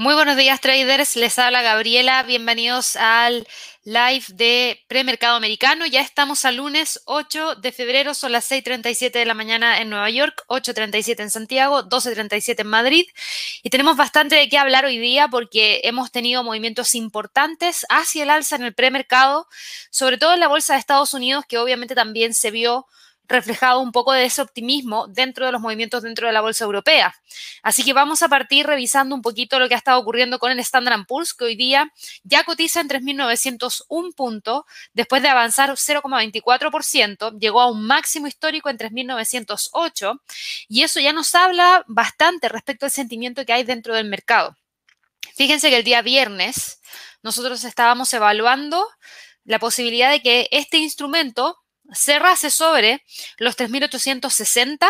Muy buenos días traders, les habla Gabriela, bienvenidos al live de premercado americano. Ya estamos al lunes 8 de febrero, son las 6.37 de la mañana en Nueva York, 8.37 en Santiago, 12.37 en Madrid. Y tenemos bastante de qué hablar hoy día porque hemos tenido movimientos importantes hacia el alza en el premercado, sobre todo en la bolsa de Estados Unidos, que obviamente también se vio reflejado un poco de ese optimismo dentro de los movimientos dentro de la bolsa europea. Así que vamos a partir revisando un poquito lo que ha estado ocurriendo con el Standard Poor's, que hoy día ya cotiza en 3.901 puntos, después de avanzar 0,24%, llegó a un máximo histórico en 3.908 y eso ya nos habla bastante respecto al sentimiento que hay dentro del mercado. Fíjense que el día viernes nosotros estábamos evaluando la posibilidad de que este instrumento cerrase sobre los 3.860,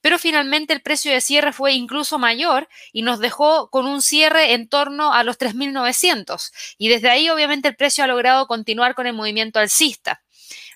pero finalmente el precio de cierre fue incluso mayor y nos dejó con un cierre en torno a los 3.900. Y desde ahí obviamente el precio ha logrado continuar con el movimiento alcista.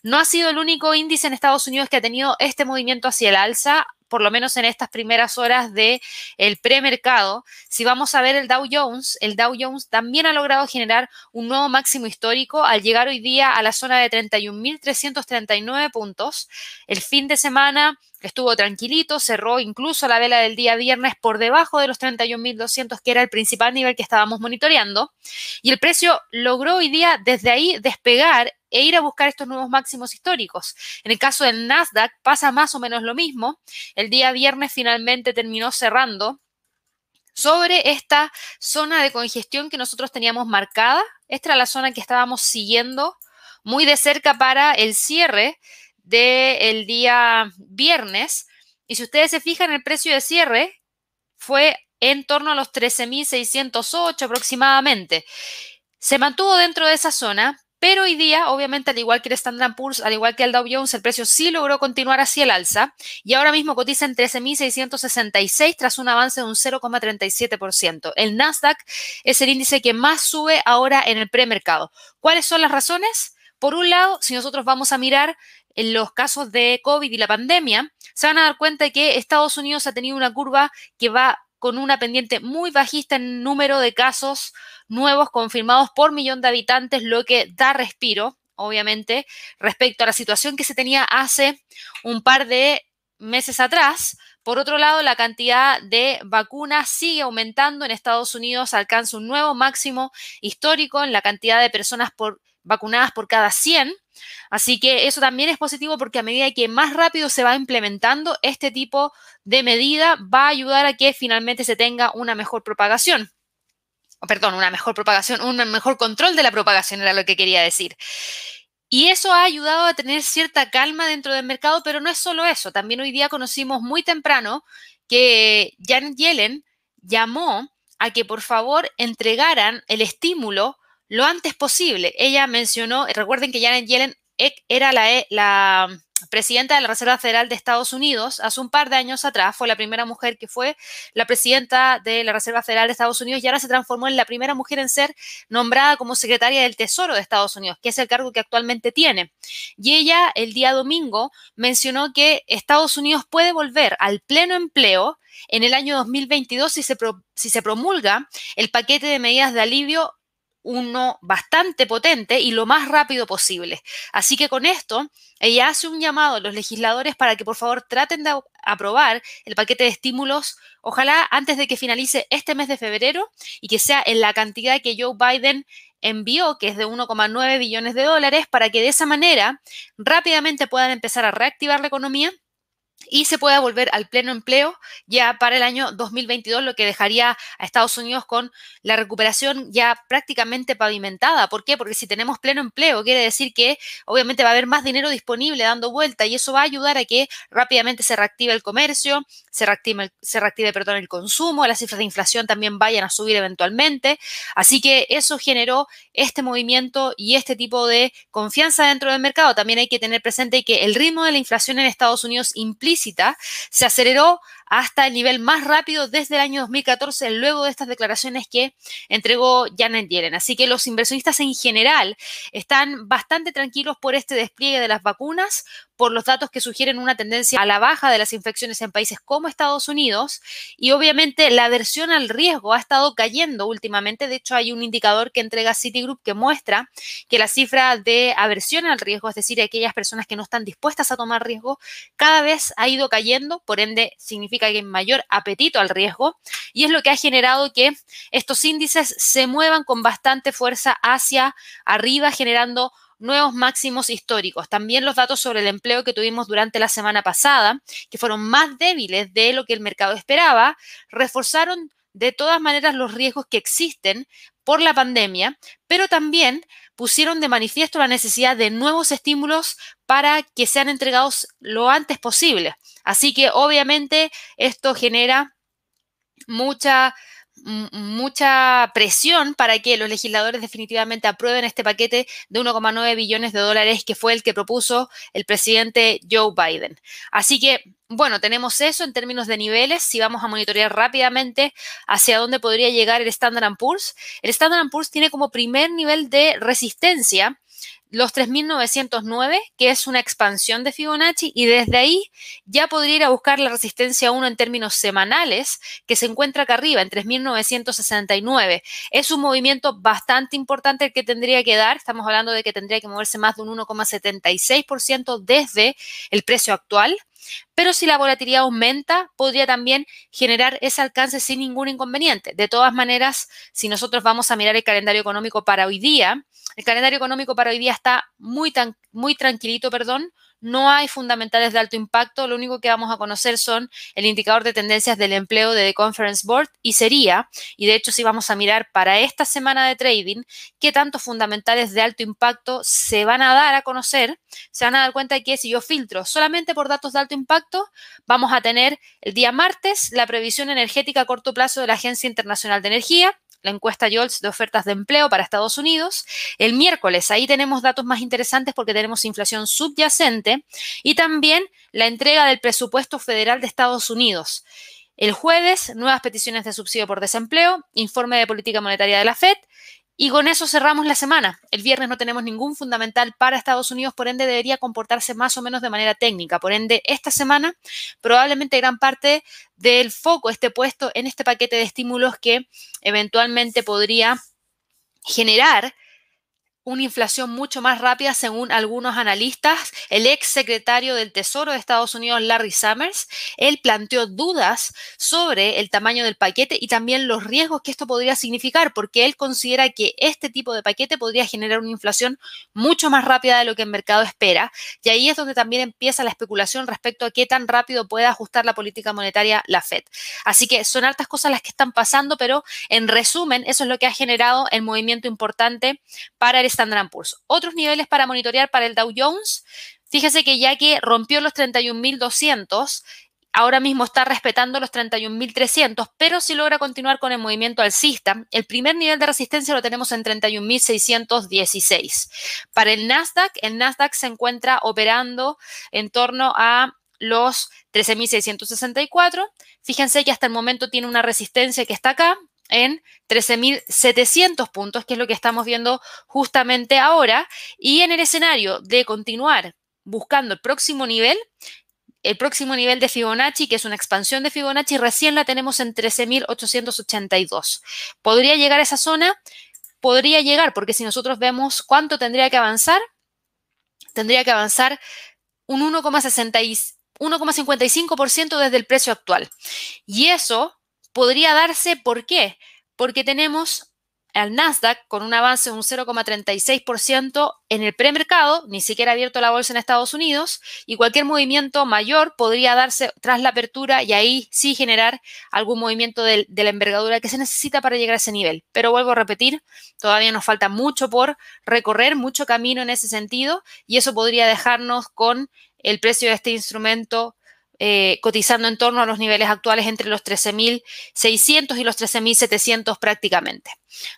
No ha sido el único índice en Estados Unidos que ha tenido este movimiento hacia el alza por lo menos en estas primeras horas del el premercado. Si vamos a ver el Dow Jones, el Dow Jones también ha logrado generar un nuevo máximo histórico al llegar hoy día a la zona de 31.339 puntos. El fin de semana estuvo tranquilito, cerró incluso la vela del día viernes por debajo de los 31.200, que era el principal nivel que estábamos monitoreando. Y el precio logró hoy día desde ahí despegar e ir a buscar estos nuevos máximos históricos. En el caso del Nasdaq pasa más o menos lo mismo. El día viernes finalmente terminó cerrando sobre esta zona de congestión que nosotros teníamos marcada. Esta era la zona que estábamos siguiendo muy de cerca para el cierre del día viernes. Y si ustedes se fijan, el precio de cierre fue en torno a los 13.608 aproximadamente. Se mantuvo dentro de esa zona, pero hoy día, obviamente, al igual que el Standard Poor's, al igual que el Dow Jones, el precio sí logró continuar hacia el alza y ahora mismo cotiza en 13.666 tras un avance de un 0,37%. El Nasdaq es el índice que más sube ahora en el premercado. ¿Cuáles son las razones? Por un lado, si nosotros vamos a mirar en los casos de COVID y la pandemia, se van a dar cuenta de que Estados Unidos ha tenido una curva que va con una pendiente muy bajista en número de casos nuevos confirmados por millón de habitantes, lo que da respiro, obviamente, respecto a la situación que se tenía hace un par de meses atrás. Por otro lado, la cantidad de vacunas sigue aumentando. En Estados Unidos alcanza un nuevo máximo histórico en la cantidad de personas por, vacunadas por cada 100. Así que eso también es positivo porque a medida que más rápido se va implementando este tipo de medida, va a ayudar a que finalmente se tenga una mejor propagación. perdón, una mejor propagación, un mejor control de la propagación era lo que quería decir. Y eso ha ayudado a tener cierta calma dentro del mercado, pero no es solo eso. También hoy día conocimos muy temprano que Janet Yellen llamó a que por favor entregaran el estímulo lo antes posible. Ella mencionó, recuerden que Janet Yellen era la, e, la presidenta de la Reserva Federal de Estados Unidos, hace un par de años atrás, fue la primera mujer que fue la presidenta de la Reserva Federal de Estados Unidos y ahora se transformó en la primera mujer en ser nombrada como secretaria del Tesoro de Estados Unidos, que es el cargo que actualmente tiene. Y ella el día domingo mencionó que Estados Unidos puede volver al pleno empleo en el año 2022 si se, si se promulga el paquete de medidas de alivio uno bastante potente y lo más rápido posible. Así que con esto, ella hace un llamado a los legisladores para que por favor traten de aprobar el paquete de estímulos, ojalá antes de que finalice este mes de febrero y que sea en la cantidad que Joe Biden envió, que es de 1,9 billones de dólares, para que de esa manera rápidamente puedan empezar a reactivar la economía y se pueda volver al pleno empleo ya para el año 2022, lo que dejaría a Estados Unidos con la recuperación ya prácticamente pavimentada. ¿Por qué? Porque si tenemos pleno empleo, quiere decir que obviamente va a haber más dinero disponible dando vuelta y eso va a ayudar a que rápidamente se reactive el comercio, se reactive, se reactive perdón, el consumo, las cifras de inflación también vayan a subir eventualmente. Así que eso generó este movimiento y este tipo de confianza dentro del mercado. También hay que tener presente que el ritmo de la inflación en Estados Unidos implica se aceleró hasta el nivel más rápido desde el año 2014, luego de estas declaraciones que entregó Janet Yellen. Así que los inversionistas en general están bastante tranquilos por este despliegue de las vacunas, por los datos que sugieren una tendencia a la baja de las infecciones en países como Estados Unidos y obviamente la aversión al riesgo ha estado cayendo últimamente. De hecho, hay un indicador que entrega Citigroup que muestra que la cifra de aversión al riesgo, es decir, aquellas personas que no están dispuestas a tomar riesgo, cada vez ha ido cayendo, por ende significa que hay mayor apetito al riesgo y es lo que ha generado que estos índices se muevan con bastante fuerza hacia arriba, generando nuevos máximos históricos. También los datos sobre el empleo que tuvimos durante la semana pasada, que fueron más débiles de lo que el mercado esperaba, reforzaron de todas maneras los riesgos que existen por la pandemia, pero también pusieron de manifiesto la necesidad de nuevos estímulos para que sean entregados lo antes posible. Así que obviamente esto genera mucha mucha presión para que los legisladores definitivamente aprueben este paquete de 1,9 billones de dólares que fue el que propuso el presidente Joe Biden. Así que, bueno, tenemos eso en términos de niveles. Si vamos a monitorear rápidamente hacia dónde podría llegar el Standard Poor's, el Standard Poor's tiene como primer nivel de resistencia los 3.909, que es una expansión de Fibonacci, y desde ahí ya podría ir a buscar la resistencia 1 en términos semanales, que se encuentra acá arriba, en 3.969. Es un movimiento bastante importante el que tendría que dar. Estamos hablando de que tendría que moverse más de un 1,76% desde el precio actual. Pero si la volatilidad aumenta, podría también generar ese alcance sin ningún inconveniente. De todas maneras, si nosotros vamos a mirar el calendario económico para hoy día, el calendario económico para hoy día está muy, tranquilito, perdón, no hay fundamentales de alto impacto, lo único que vamos a conocer son el indicador de tendencias del empleo de The Conference Board y sería, y de hecho si vamos a mirar para esta semana de trading, qué tantos fundamentales de alto impacto se van a dar a conocer, se van a dar cuenta de que si yo filtro solamente por datos de alto impacto, vamos a tener el día martes la previsión energética a corto plazo de la Agencia Internacional de Energía, la encuesta JOLTS de ofertas de empleo para Estados Unidos. El miércoles, ahí tenemos datos más interesantes porque tenemos inflación subyacente y también la entrega del presupuesto federal de Estados Unidos. El jueves, nuevas peticiones de subsidio por desempleo, informe de política monetaria de la Fed y con eso cerramos la semana. El viernes no tenemos ningún fundamental para Estados Unidos, por ende debería comportarse más o menos de manera técnica. Por ende, esta semana probablemente gran parte del foco esté puesto en este paquete de estímulos que eventualmente podría generar una inflación mucho más rápida según algunos analistas. El ex secretario del Tesoro de Estados Unidos, Larry Summers, él planteó dudas sobre el tamaño del paquete y también los riesgos que esto podría significar, porque él considera que este tipo de paquete podría generar una inflación mucho más rápida de lo que el mercado espera. Y ahí es donde también empieza la especulación respecto a qué tan rápido puede ajustar la política monetaria la Fed. Así que son hartas cosas las que están pasando, pero en resumen, eso es lo que ha generado el movimiento importante para el Standard Poor's. Otros niveles para monitorear para el Dow Jones. Fíjese que ya que rompió los 31.200, ahora mismo está respetando los 31.300, pero si logra continuar con el movimiento alcista, el primer nivel de resistencia lo tenemos en 31.616. Para el Nasdaq, el Nasdaq se encuentra operando en torno a los 13.664. Fíjense que hasta el momento tiene una resistencia que está acá, en 13.700 puntos, que es lo que estamos viendo justamente ahora. Y en el escenario de continuar buscando el próximo nivel, el próximo nivel de Fibonacci, que es una expansión de Fibonacci, recién la tenemos en 13.882. ¿Podría llegar a esa zona? Podría llegar, porque si nosotros vemos cuánto tendría que avanzar, tendría que avanzar un 1,55% desde el precio actual. Y eso podría darse, ¿por qué? Porque tenemos al Nasdaq con un avance de un 0,36% en el premercado, ni siquiera abierto la bolsa en Estados Unidos, y cualquier movimiento mayor podría darse tras la apertura y ahí sí generar algún movimiento de, de, la envergadura que se necesita para llegar a ese nivel. Pero vuelvo a repetir, todavía nos falta mucho por recorrer, mucho camino en ese sentido, y eso podría dejarnos con el precio de este instrumento eh, cotizando en torno a los niveles actuales entre los 13.600 y los 13.700 prácticamente.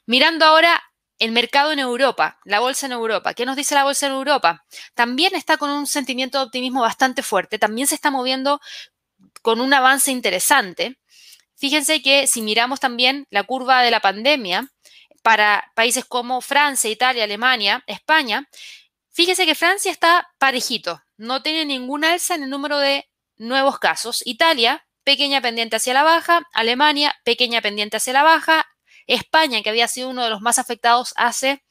Mirando ahora el mercado en Europa, la bolsa en Europa. ¿Qué nos dice la bolsa en Europa? También está con un sentimiento de optimismo bastante fuerte, también se está moviendo con un avance interesante. Fíjense que si miramos también la curva de la pandemia para países como Francia, Italia, Alemania, España, fíjense que Francia está parejito, no tiene ninguna alza en el número de nuevos casos. Italia, pequeña pendiente hacia la baja, Alemania, pequeña pendiente hacia la baja, España, que había sido uno de los más afectados hace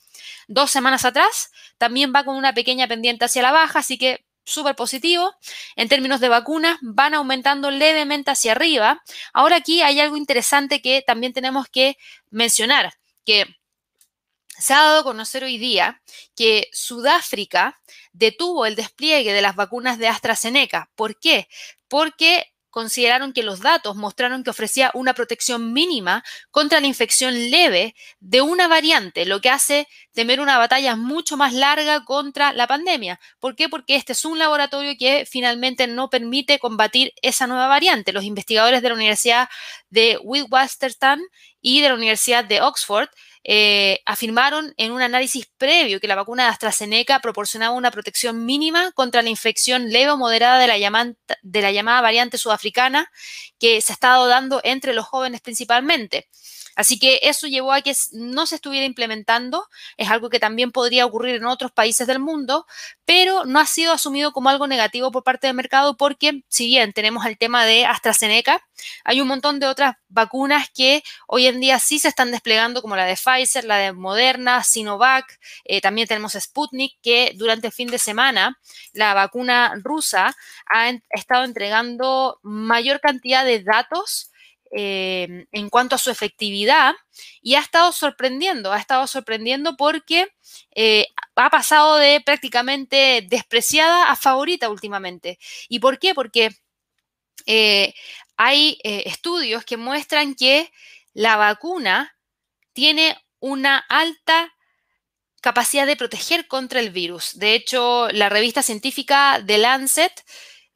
dos semanas atrás, también va con una pequeña pendiente hacia la baja, así que súper positivo. En términos de vacunas, van aumentando levemente hacia arriba. Ahora aquí hay algo interesante que también tenemos que mencionar, que se ha dado a conocer hoy día que Sudáfrica detuvo el despliegue de las vacunas de AstraZeneca. ¿Por qué? Porque consideraron que los datos mostraron que ofrecía una protección mínima contra la infección leve de una variante, lo que hace temer una batalla mucho más larga contra la pandemia. ¿Por qué? Porque este es un laboratorio que finalmente no permite combatir esa nueva variante. Los investigadores de la Universidad de Witwatersrand y de la Universidad de Oxford eh, afirmaron en un análisis previo que la vacuna de AstraZeneca proporcionaba una protección mínima contra la infección leve o moderada de la, llamada, de la llamada variante sudafricana que se ha estado dando entre los jóvenes principalmente. Así que eso llevó a que no se estuviera implementando, es algo que también podría ocurrir en otros países del mundo, pero no ha sido asumido como algo negativo por parte del mercado porque si bien tenemos el tema de AstraZeneca, hay un montón de otras vacunas que hoy en día sí se están desplegando, como la de Pfizer, la de Moderna, Sinovac, eh, también tenemos Sputnik, que durante el fin de semana la vacuna rusa ha estado entregando mayor cantidad de datos Em, en cuanto a su efectividad y ha estado sorprendiendo, ha estado sorprendiendo porque eh, ha pasado de prácticamente despreciada a favorita últimamente. ¿Y por qué? Porque eh, hay eh, estudios que muestran que la vacuna tiene una alta capacidad de proteger contra el virus. De hecho, la revista científica The Lancet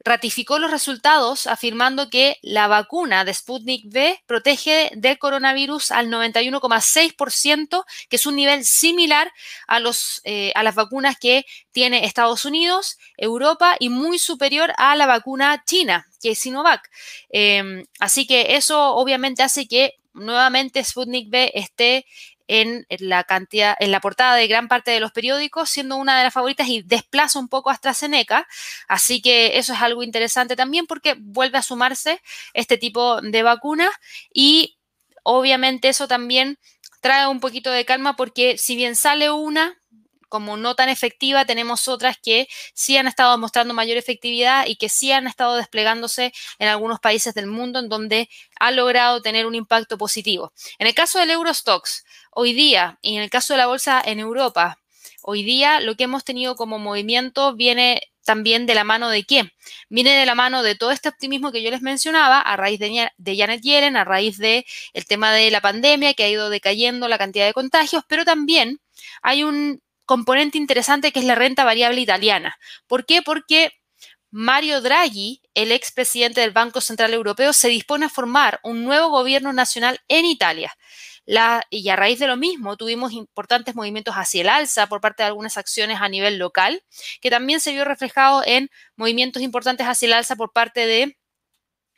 ratificó los resultados afirmando que la vacuna de Sputnik V protege del coronavirus al 91,6%, que es un nivel similar a, los, eh, a las vacunas que tiene Estados Unidos, Europa y muy superior a la vacuna china, que es Sinovac. Em, así que eso obviamente hace que nuevamente Sputnik V esté en la cantidad, en la portada de gran parte de los periódicos, siendo una de las favoritas y desplaza un poco a AstraZeneca. Así que eso es algo interesante también porque vuelve a sumarse este tipo de vacunas y obviamente eso también trae un poquito de calma porque si bien sale una, como no tan efectiva, tenemos otras que sí han estado mostrando mayor efectividad y que sí han estado desplegándose en algunos países del mundo en donde ha logrado tener un impacto positivo. En el caso del Eurostox, hoy día, y en el caso de la bolsa en Europa, hoy día lo que hemos tenido como movimiento viene también de la mano de quién? Viene de la mano de todo este optimismo que yo les mencionaba a raíz de, de Janet Yellen, a raíz del el tema de la pandemia que ha ido decayendo la cantidad de contagios, pero también hay un componente interesante que es la renta variable italiana. ¿Por qué? Porque Mario Draghi, el expresidente del Banco Central Europeo, se dispone a formar un nuevo gobierno nacional en Italia. y a raíz de lo mismo tuvimos importantes movimientos hacia el alza por parte de algunas acciones a nivel local, que también se vio reflejado en movimientos importantes hacia el alza por parte de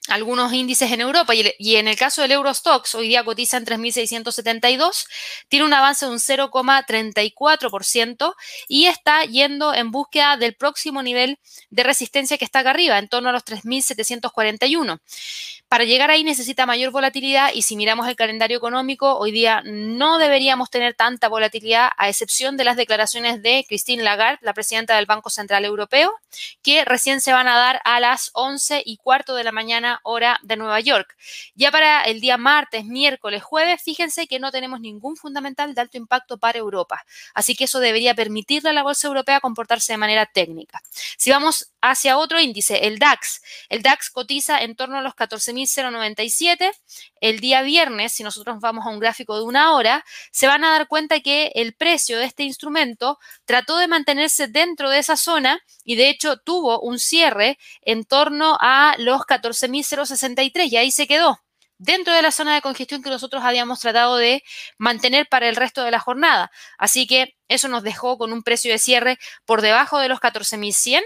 algunos índices en Europa y, en el caso del Eurostox, hoy día cotiza en 3.672, tiene un avance de un 0,34% y está yendo en búsqueda del próximo nivel de resistencia que está acá arriba, en torno a los 3.741. Para llegar ahí necesita mayor volatilidad y si miramos el calendario económico, hoy día no deberíamos tener tanta volatilidad a excepción de las declaraciones de Christine Lagarde, la presidenta del Banco Central Europeo, que recién se van a dar a las 11 y cuarto de la mañana hora de Nueva York. Ya para el día martes, miércoles, jueves, fíjense que no tenemos ningún fundamental de alto impacto para Europa. Así que eso debería permitirle a la bolsa europea comportarse de manera técnica. Si vamos hacia otro índice, el DAX. El DAX cotiza en torno a los 14.097. El día viernes, si nosotros vamos a un gráfico de una hora, se van a dar cuenta que el precio de este instrumento trató de mantenerse dentro de esa zona y de hecho tuvo un cierre en torno a los 14.063 y ahí se quedó dentro de la zona de congestión que nosotros habíamos tratado de mantener para el resto de la jornada. Así que eso nos dejó con un precio de cierre por debajo de los 14.100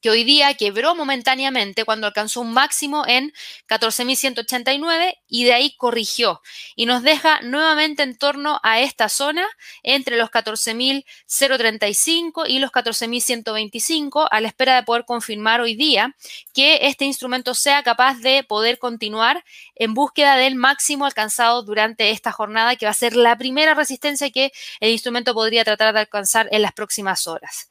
que hoy día quebró momentáneamente cuando alcanzó un máximo en 14.189 y de ahí corrigió y nos deja nuevamente en torno a esta zona entre los 14.035 y los 14.125 a la espera de poder confirmar hoy día que este instrumento sea capaz de poder continuar en búsqueda del máximo alcanzado durante esta jornada que va a ser la primera resistencia que el instrumento podría tratar de alcanzar en las próximas horas.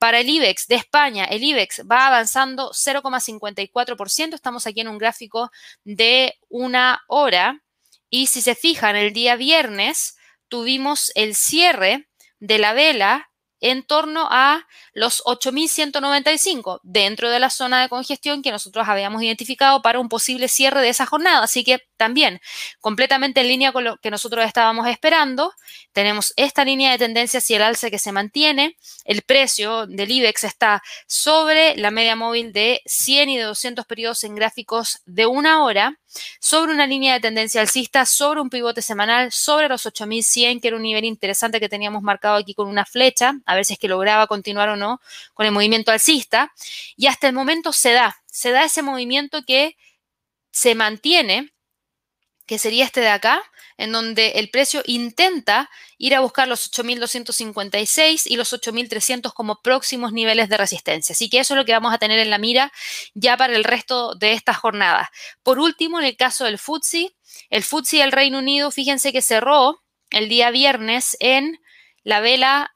Para el IBEX de España, el IBEX va avanzando 0,54%. Estamos aquí en un gráfico de una hora. Y si se fijan, el día viernes tuvimos el cierre de la vela en torno a los 8.195 dentro de la zona de congestión que nosotros habíamos identificado para un posible cierre de esa jornada. Así que también completamente en línea con lo que nosotros estábamos esperando. Tenemos esta línea de tendencia hacia el alza que se mantiene. El precio del IBEX está sobre la media móvil de 100 y de 200 periodos en gráficos de una hora sobre una línea de tendencia alcista, sobre un pivote semanal, sobre los 8100, que era un nivel interesante que teníamos marcado aquí con una flecha, a ver si es que lograba continuar o no con el movimiento alcista. Y hasta el momento se da, se da ese movimiento que se mantiene, que sería este de acá, en donde el precio intenta ir a buscar los 8.256 y los 8.300 como próximos niveles de resistencia. Así que eso es lo que vamos a tener en la mira ya para el resto de esta jornada. Por último, en el caso del FTSE, el FTSE del Reino Unido, fíjense que cerró el día viernes en la vela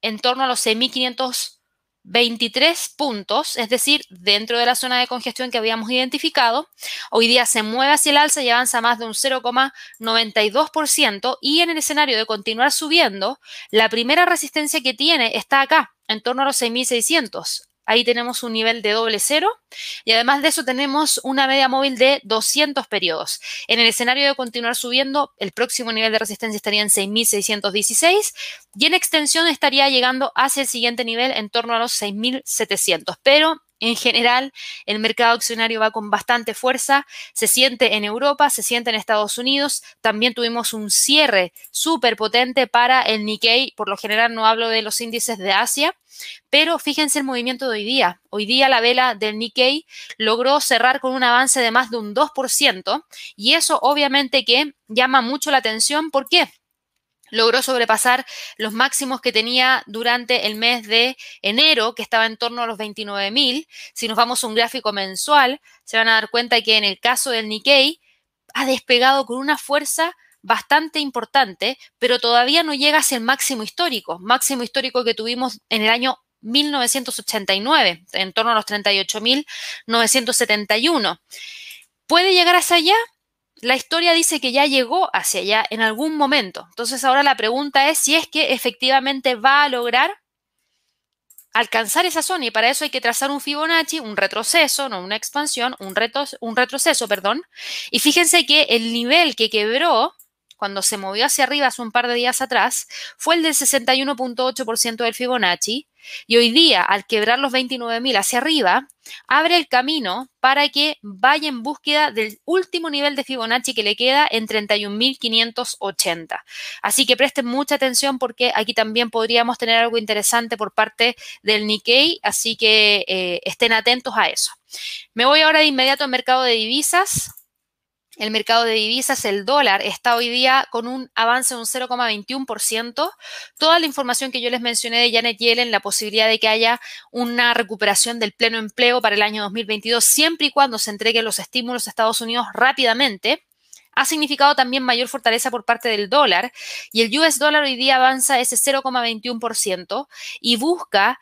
en torno a los 6.500 23 puntos, es decir, dentro de la zona de congestión que habíamos identificado. Hoy día se mueve hacia el alza y avanza más de un 0,92% y en el escenario de continuar subiendo, la primera resistencia que tiene está acá, en torno a los 6.600. Ahí tenemos un nivel de doble cero y además de eso tenemos una media móvil de 200 periodos. En el escenario de continuar subiendo, el próximo nivel de resistencia estaría en 6.616 y en extensión estaría llegando hacia el siguiente nivel en torno a los 6.700. Pero en general, el mercado accionario va con bastante fuerza, se siente en Europa, se siente en Estados Unidos, también tuvimos un cierre súper potente para el Nikkei, por lo general no hablo de los índices de Asia, pero fíjense el movimiento de hoy día. Hoy día la vela del Nikkei logró cerrar con un avance de más de un 2% y eso obviamente que llama mucho la atención. ¿Por qué? Logró sobrepasar los máximos que tenía durante el mes de enero, que estaba en torno a los 29.000. Si nos vamos a un gráfico mensual, se van a dar cuenta que en el caso del Nikkei ha despegado con una fuerza bastante importante, pero todavía no llega hacia el máximo histórico, máximo histórico que tuvimos en el año 1989, en torno a los 38.971. ¿Puede llegar hacia allá? La historia dice que ya llegó hacia allá en algún momento. Entonces ahora la pregunta es si es que efectivamente va a lograr alcanzar esa zona y para eso hay que trazar un Fibonacci, un retroceso, no una expansión, un, un retroceso, perdón. Y fíjense que el nivel que quebró cuando se movió hacia arriba hace un par de días atrás, fue el del 61.8% del Fibonacci. Y hoy día, al quebrar los 29.000 hacia arriba, abre el camino para que vaya en búsqueda del último nivel de Fibonacci que le queda en 31.580. Así que presten mucha atención porque aquí también podríamos tener algo interesante por parte del Nikkei, así que eh, estén atentos a eso. Me voy ahora de inmediato al mercado de divisas el mercado de divisas, el dólar, está hoy día con un avance de un 0,21%. Toda la información que yo les mencioné de Janet Yellen, la posibilidad de que haya una recuperación del pleno empleo para el año 2022, siempre y cuando se entreguen los estímulos a Estados Unidos rápidamente, ha significado también mayor fortaleza por parte del dólar y el US dólar hoy día avanza ese 0,21% y busca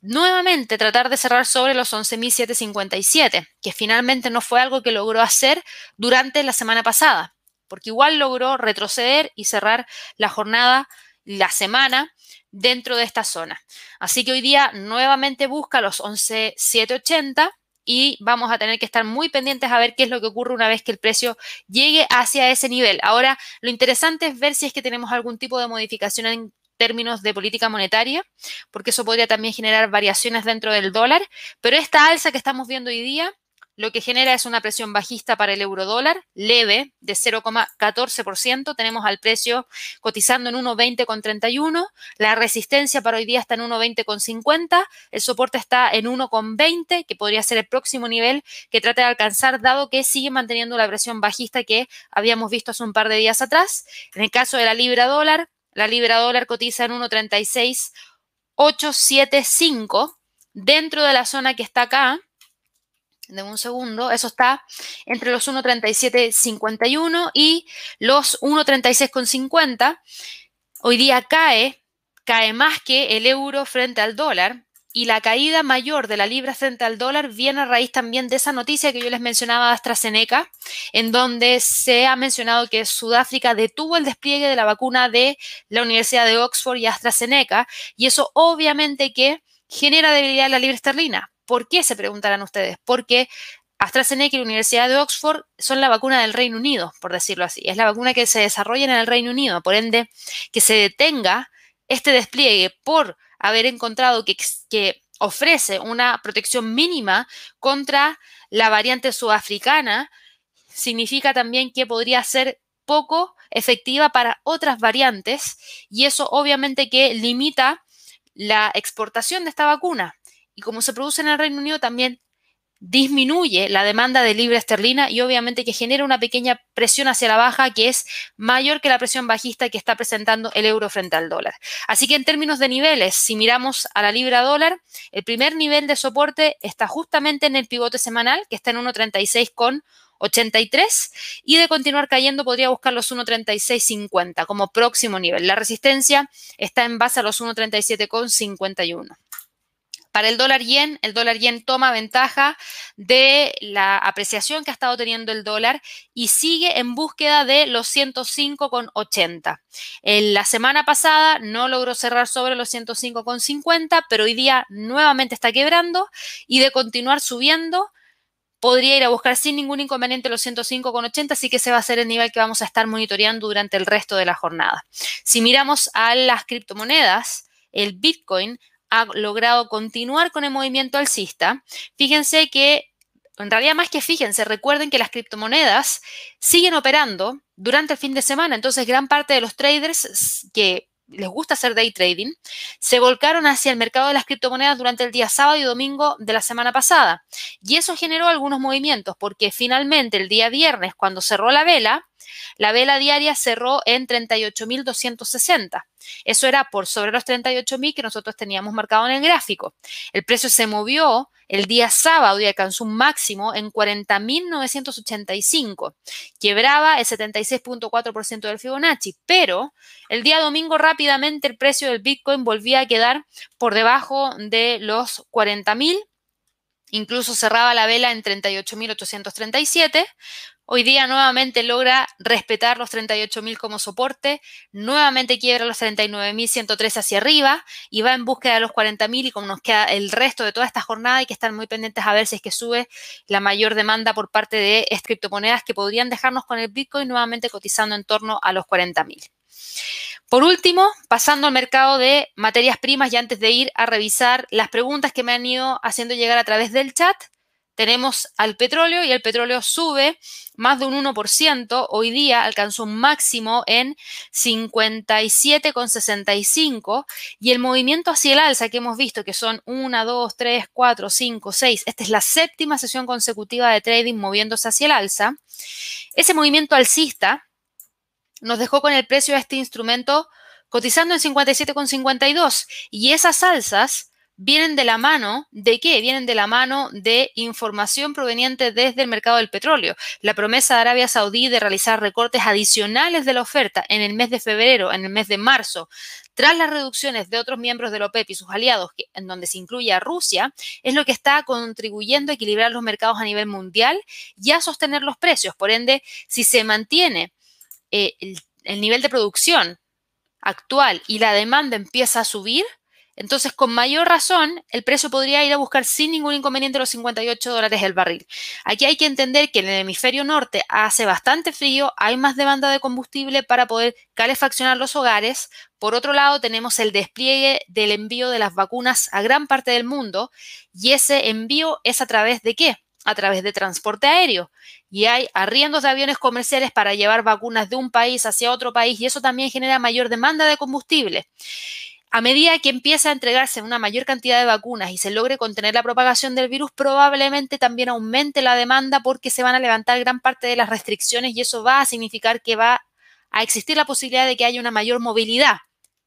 nuevamente tratar de cerrar sobre los 11.757, que finalmente no fue algo que logró hacer durante la semana pasada, porque igual logró retroceder y cerrar la jornada, la semana dentro de esta zona. Así que hoy día nuevamente busca los 11.780 y vamos a tener que estar muy pendientes a ver qué es lo que ocurre una vez que el precio llegue hacia ese nivel. Ahora, lo interesante es ver si es que tenemos algún tipo de modificación en términos de política monetaria, porque eso podría también generar variaciones dentro del dólar, pero esta alza que estamos viendo hoy día lo que genera es una presión bajista para el euro dólar, leve, de 0,14%. Tenemos al precio cotizando en 1,20,31. La resistencia para hoy día está en 1,20,50. El soporte está en 1,20, que podría ser el próximo nivel que trate de alcanzar, dado que sigue manteniendo la presión bajista que habíamos visto hace un par de días atrás. En el caso de la libra dólar, la libra dólar cotiza en 1,36,875 dentro de la zona que está acá de un segundo, eso está entre los 1.3751 y los 1.3650. Hoy día cae, cae más que el euro frente al dólar y la caída mayor de la libra frente al dólar viene a raíz también de esa noticia que yo les mencionaba de AstraZeneca, en donde se ha mencionado que Sudáfrica detuvo el despliegue de la vacuna de la Universidad de Oxford y AstraZeneca y eso obviamente que genera debilidad en la libra esterlina. ¿Por qué? Se preguntarán ustedes. Porque AstraZeneca y la Universidad de Oxford son la vacuna del Reino Unido, por decirlo así. Es la vacuna que se desarrolla en el Reino Unido. Por ende, que se detenga este despliegue por haber encontrado que, ofrece una protección mínima contra la variante sudafricana, significa también que podría ser poco efectiva para otras variantes y eso obviamente que limita la exportación de esta vacuna. Y como se produce en el Reino Unido también disminuye la demanda de libra esterlina y obviamente que genera una pequeña presión hacia la baja que es mayor que la presión bajista que está presentando el euro frente al dólar. Así que en términos de niveles, si miramos a la libra dólar, el primer nivel de soporte está justamente en el pivote semanal que está en 1.36,83 y de continuar cayendo podría buscar los 1.3650 como próximo nivel. La resistencia está en base a los 1.37,51. Para el dólar yen, el dólar yen toma ventaja de la apreciación que ha estado teniendo el dólar y sigue en búsqueda de los 105,80. En la semana pasada no logró cerrar sobre los 105,50, pero hoy día nuevamente está quebrando y de continuar subiendo podría ir a buscar sin ningún inconveniente los 105,80, así que ese va a ser el nivel que vamos a estar monitoreando durante el resto de la jornada. Si miramos a las criptomonedas, el Bitcoin ha logrado continuar con el movimiento alcista, fíjense que, en realidad más que fíjense, recuerden que las criptomonedas siguen operando durante el fin de semana, entonces gran parte de los traders que les gusta hacer day trading, se volcaron hacia el mercado de las criptomonedas durante el día sábado y domingo de la semana pasada. Y eso generó algunos movimientos, porque finalmente el día viernes, cuando cerró la vela, la vela diaria cerró en 38.260. Eso era por sobre los 38.000 que nosotros teníamos marcado en el gráfico. El precio se movió el día sábado y alcanzó un máximo en 40.985. Quebraba el 76.4% del Fibonacci, pero el día domingo rápidamente el precio del Bitcoin volvía a quedar por debajo de los 40.000 Incluso cerraba la vela en 38.837, Hoy día nuevamente logra respetar los 38.000 como soporte, nuevamente quiebra los 39.103 hacia arriba y va en búsqueda de los 40.000 y como nos queda el resto de toda esta jornada hay que estar muy pendientes a ver si es que sube la mayor demanda por parte de criptomonedas que podrían dejarnos con el Bitcoin nuevamente cotizando en torno a los 40.000. Por último, pasando al mercado de materias primas y antes de ir a revisar las preguntas que me han ido haciendo llegar a través del chat, tenemos al petróleo y el petróleo sube más de un 1%. Hoy día alcanzó un máximo en 57,65 y el movimiento hacia el alza que hemos visto, que son 1, 2, 3, 4, 5, 6, esta es la séptima sesión consecutiva de trading moviéndose hacia el alza. Ese movimiento alcista nos dejó con el precio de este instrumento cotizando en 57,52 y esas alzas vienen de la mano de qué? Vienen de la mano de información proveniente desde el mercado del petróleo. La promesa de Arabia Saudí de realizar recortes adicionales de la oferta en el mes de febrero, en el mes de marzo, tras las reducciones de otros miembros de la OPEP y sus aliados, en donde se incluye a Rusia, es lo que está contribuyendo a equilibrar los mercados a nivel mundial y a sostener los precios. Por ende, si se mantiene eh, el nivel de producción actual y la demanda empieza a subir, entonces, con mayor razón, el precio podría ir a buscar sin ningún inconveniente los 58 dólares el barril. Aquí hay que entender que en el hemisferio norte hace bastante frío, hay más demanda de combustible para poder calefaccionar los hogares. Por otro lado, tenemos el despliegue del envío de las vacunas a gran parte del mundo y ese envío es a través de qué? a través de transporte aéreo y hay arriendos de aviones comerciales para llevar vacunas de un país hacia otro país y eso también genera mayor demanda de combustible. A medida que empieza a entregarse una mayor cantidad de vacunas y se logre contener la propagación del virus, probablemente también aumente la demanda porque se van a levantar gran parte de las restricciones y eso va a significar que va a existir la posibilidad de que haya una mayor movilidad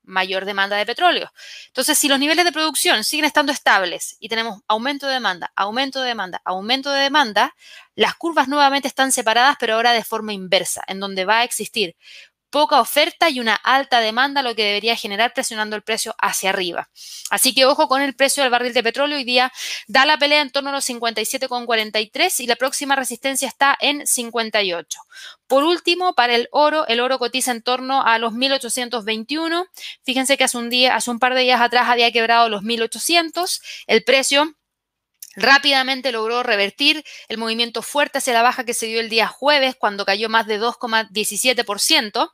mayor demanda de petróleo. Entonces, si los niveles de producción siguen estando estables y tenemos aumento de demanda, aumento de demanda, aumento de demanda, las curvas nuevamente están separadas, pero ahora de forma inversa, en donde va a existir poca oferta y una alta demanda, lo que debería generar presionando el precio hacia arriba. Así que ojo con el precio del barril de petróleo. Hoy día da la pelea en torno a los 57,43 y la próxima resistencia está en 58. Por último, para el oro, el oro cotiza en torno a los 1821. Fíjense que hace un día, hace un par de días atrás había quebrado los 1800. El precio Rápidamente logró revertir el movimiento fuerte hacia la baja que se dio el día jueves, cuando cayó más de 2,17%.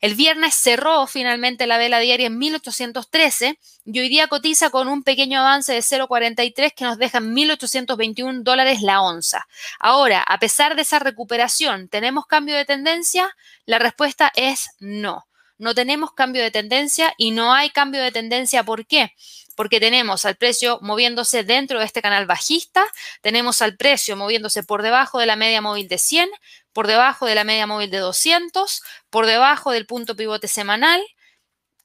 El viernes cerró finalmente la vela diaria en 1813 y hoy día cotiza con un pequeño avance de 0,43 que nos deja 1.821 dólares la onza. Ahora, a pesar de esa recuperación, ¿tenemos cambio de tendencia? La respuesta es no. No tenemos cambio de tendencia y no hay cambio de tendencia. ¿Por qué? porque tenemos al precio moviéndose dentro de este canal bajista, tenemos al precio moviéndose por debajo de la media móvil de 100, por debajo de la media móvil de 200, por debajo del punto pivote semanal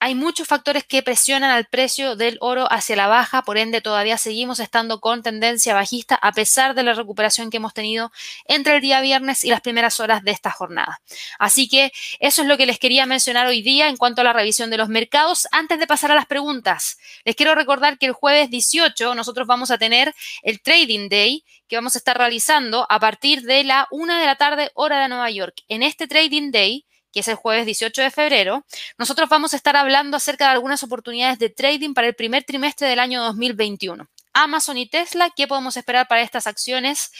hay muchos factores que presionan al precio del oro hacia la baja, por ende todavía seguimos estando con tendencia bajista a pesar de la recuperación que hemos tenido entre el día viernes y las primeras horas de esta jornada. Así que eso es lo que les quería mencionar hoy día en cuanto a la revisión de los mercados. Antes de pasar a las preguntas, les quiero recordar que el jueves 18 nosotros vamos a tener el Trading Day que vamos a estar realizando a partir de la una de la tarde hora de Nueva York. En este Trading Day que es el jueves 18 de febrero, nosotros vamos a estar hablando acerca de algunas oportunidades de trading para el primer trimestre del año 2021. Amazon y Tesla, ¿qué podemos esperar para estas acciones?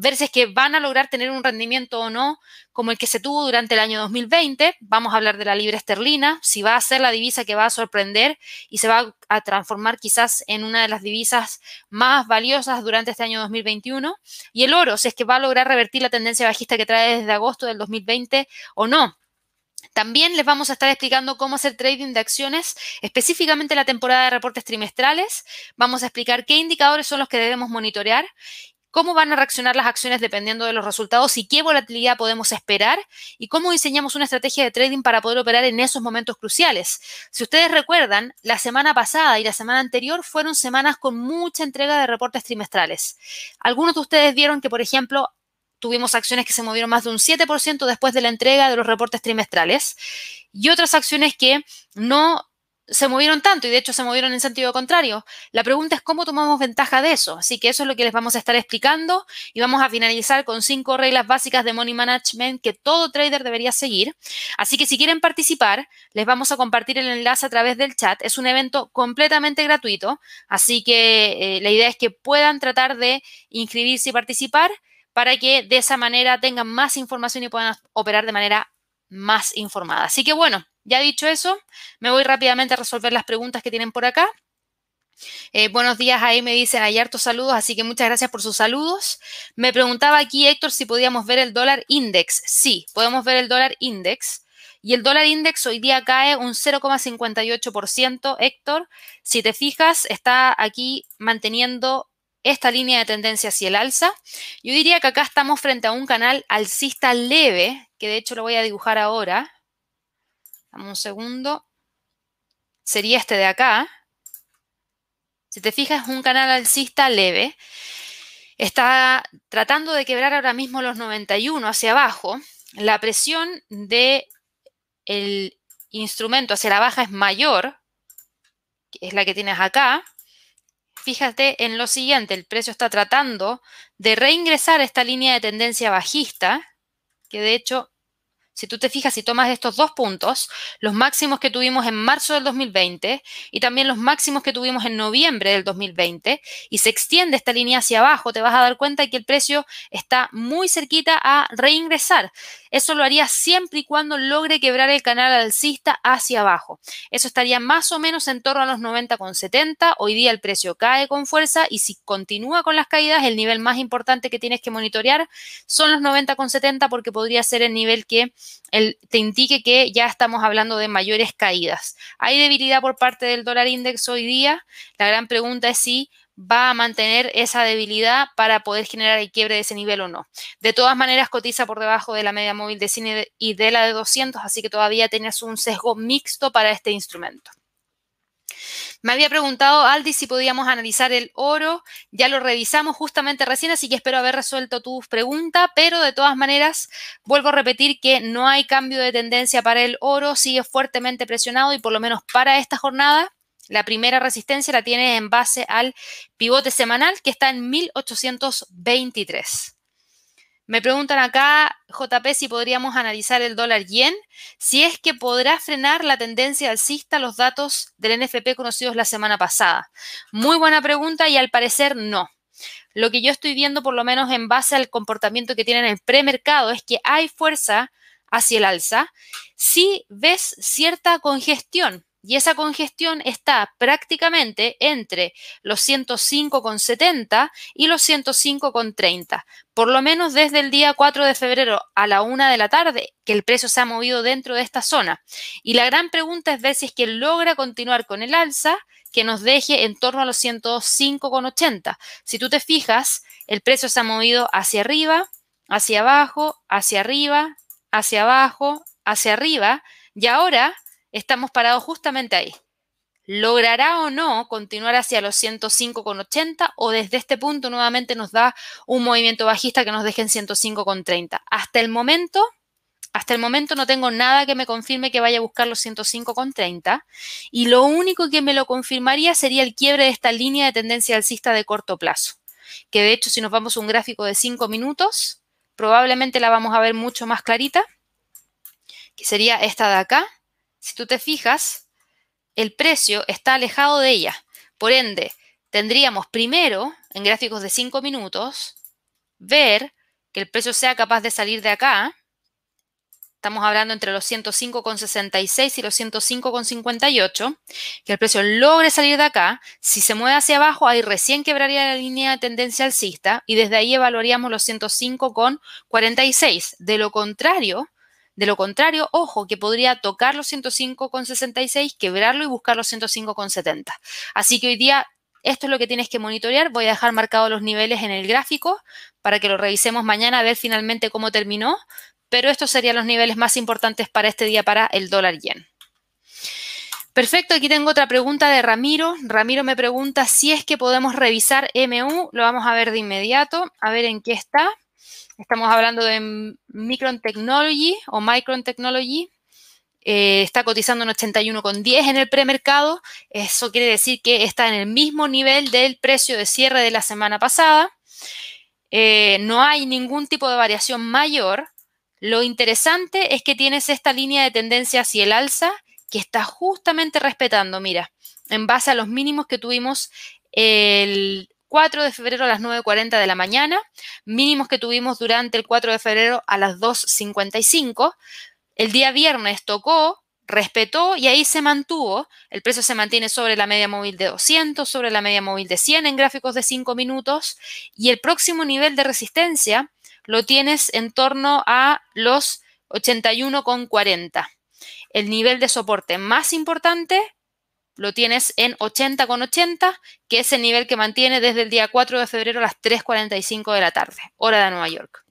ver si es que van a lograr tener un rendimiento o no como el que se tuvo durante el año 2020. Vamos a hablar de la libra esterlina, si va a ser la divisa que va a sorprender y se va a transformar quizás en una de las divisas más valiosas durante este año 2021. Y el oro, si es que va a lograr revertir la tendencia bajista que trae desde agosto del 2020 o no. También les vamos a estar explicando cómo hacer trading de acciones, específicamente la temporada de reportes trimestrales. Vamos a explicar qué indicadores son los que debemos monitorear, cómo van a reaccionar las acciones dependiendo de los resultados y qué volatilidad podemos esperar y cómo diseñamos una estrategia de trading para poder operar en esos momentos cruciales. Si ustedes recuerdan, la semana pasada y la semana anterior fueron semanas con mucha entrega de reportes trimestrales. Algunos de ustedes vieron que, por ejemplo, tuvimos acciones que se movieron más de un 7% después de la entrega de los reportes trimestrales y otras acciones que no se movieron tanto y de hecho se movieron en sentido contrario. La pregunta es cómo tomamos ventaja de eso. Así que eso es lo que les vamos a estar explicando y vamos a finalizar con cinco reglas básicas de money management que todo trader debería seguir. Así que si quieren participar, les vamos a compartir el enlace a través del chat. Es un evento completamente gratuito, así que eh, la idea es que puedan tratar de inscribirse y participar para que de esa manera tengan más información y puedan operar de manera más informada. Así que bueno, ya dicho eso, me voy rápidamente a resolver las preguntas que tienen por acá. Eh, buenos días, ahí me dicen, hay hartos saludos, así que muchas gracias por sus saludos. Me preguntaba aquí Héctor si podíamos ver el dólar index. Sí, podemos ver el dólar index. Y el dólar index hoy día cae un 0,58%, Héctor. Si te fijas, está aquí manteniendo esta línea de tendencia hacia el alza. Yo diría que acá estamos frente a un canal alcista leve, que de hecho lo voy a dibujar ahora. Dame un segundo. Sería este de acá. Si te fijas, es un canal alcista leve. Está tratando de quebrar ahora mismo los 91 hacia abajo. La presión del el instrumento hacia la baja es mayor, que es la que tienes acá fíjate en lo siguiente, el precio está tratando de reingresar esta línea de tendencia bajista, que de hecho si tú te fijas y tomas estos dos puntos, los máximos que tuvimos en marzo del 2020 y también los máximos que tuvimos en noviembre del 2020, y se extiende esta línea hacia abajo, te vas a dar cuenta de que el precio está muy cerquita a reingresar. Eso lo haría siempre y cuando logre quebrar el canal alcista hacia abajo. Eso estaría más o menos en torno a los 90,70. Hoy día el precio cae con fuerza y si continúa con las caídas, el nivel más importante que tienes que monitorear son los 90,70 porque podría ser el nivel que te indique que ya estamos hablando de mayores caídas. Hay debilidad por parte del dólar index hoy día. La gran pregunta es si va a mantener esa debilidad para poder generar el quiebre de ese nivel o no. De todas maneras, cotiza por debajo de la media móvil de cine y de la de 200, así que todavía tienes un sesgo mixto para este instrumento. Me había preguntado Aldi si podíamos analizar el oro, ya lo revisamos justamente recién, así que espero haber resuelto tu pregunta, pero de todas maneras vuelvo a repetir que no hay cambio de tendencia para el oro, sigue fuertemente presionado y por lo menos para esta jornada la primera resistencia la tiene en base al pivote semanal que está en 1823. Me preguntan acá, JP, si podríamos analizar el dólar yen, si es que podrá frenar la tendencia alcista los datos del NFP conocidos la semana pasada. Muy buena pregunta y al parecer no. Lo que yo estoy viendo, por lo menos en base al comportamiento que tiene en el premercado, es que hay fuerza hacia el alza si ves cierta congestión y esa congestión está prácticamente entre los 105,70 y los 105,30, por lo menos desde el día 4 de febrero a la 1 de la tarde, que el precio se ha movido dentro de esta zona. Y la gran pregunta es ver si es que logra continuar con el alza que nos deje en torno a los 105,80. Si tú te fijas, el precio se ha movido hacia arriba, hacia abajo, hacia arriba, hacia abajo, hacia arriba, y ahora estamos parados justamente ahí. ¿Logrará o no continuar hacia los 105,80 o desde este punto nuevamente nos da un movimiento bajista que nos deje en 105,30? Hasta el momento, hasta el momento no tengo nada que me confirme que vaya a buscar los 105,30 y lo único que me lo confirmaría sería el quiebre de esta línea de tendencia alcista de corto plazo, que de hecho si nos vamos a un gráfico de 5 minutos, probablemente la vamos a ver mucho más clarita, que sería esta de acá si tú te fijas, el precio está alejado de ella. Por ende, tendríamos primero, en gráficos de 5 minutos, ver que el precio sea capaz de salir de acá. Estamos hablando entre los 105,66 y los 105,58. Que el precio logre salir de acá. Si se mueve hacia abajo, ahí recién quebraría la línea de tendencia alcista y desde ahí evaluaríamos los 105,46. De lo contrario, de lo contrario, ojo, que podría tocar los 105,66, quebrarlo y buscar los 105,70. Así que hoy día esto es lo que tienes que monitorear. Voy a dejar marcados los niveles en el gráfico para que lo revisemos mañana a ver finalmente cómo terminó. Pero estos serían los niveles más importantes para este día para el dólar yen. Perfecto, aquí tengo otra pregunta de Ramiro. Ramiro me pregunta si es que podemos revisar MU. Lo vamos a ver de inmediato, a ver en qué está. Estamos hablando de Micron Technology o Micron Technology. Eh, está cotizando en 81,10 en el premercado. Eso quiere decir que está en el mismo nivel del precio de cierre de la semana pasada. Eh, no hay ningún tipo de variación mayor. Lo interesante es que tienes esta línea de tendencia hacia el alza que está justamente respetando, mira, en base a los mínimos que tuvimos el 4 de febrero a las 9.40 de la mañana, mínimos que tuvimos durante el 4 de febrero a las 2.55. El día viernes tocó, respetó y ahí se mantuvo. El precio se mantiene sobre la media móvil de 200, sobre la media móvil de 100 en gráficos de 5 minutos y el próximo nivel de resistencia lo tienes en torno a los 81,40. El nivel de soporte más importante lo tienes en 80,80, que es el nivel que mantiene desde el día 4 de febrero a las 3.45 de la tarde, hora de Nueva York.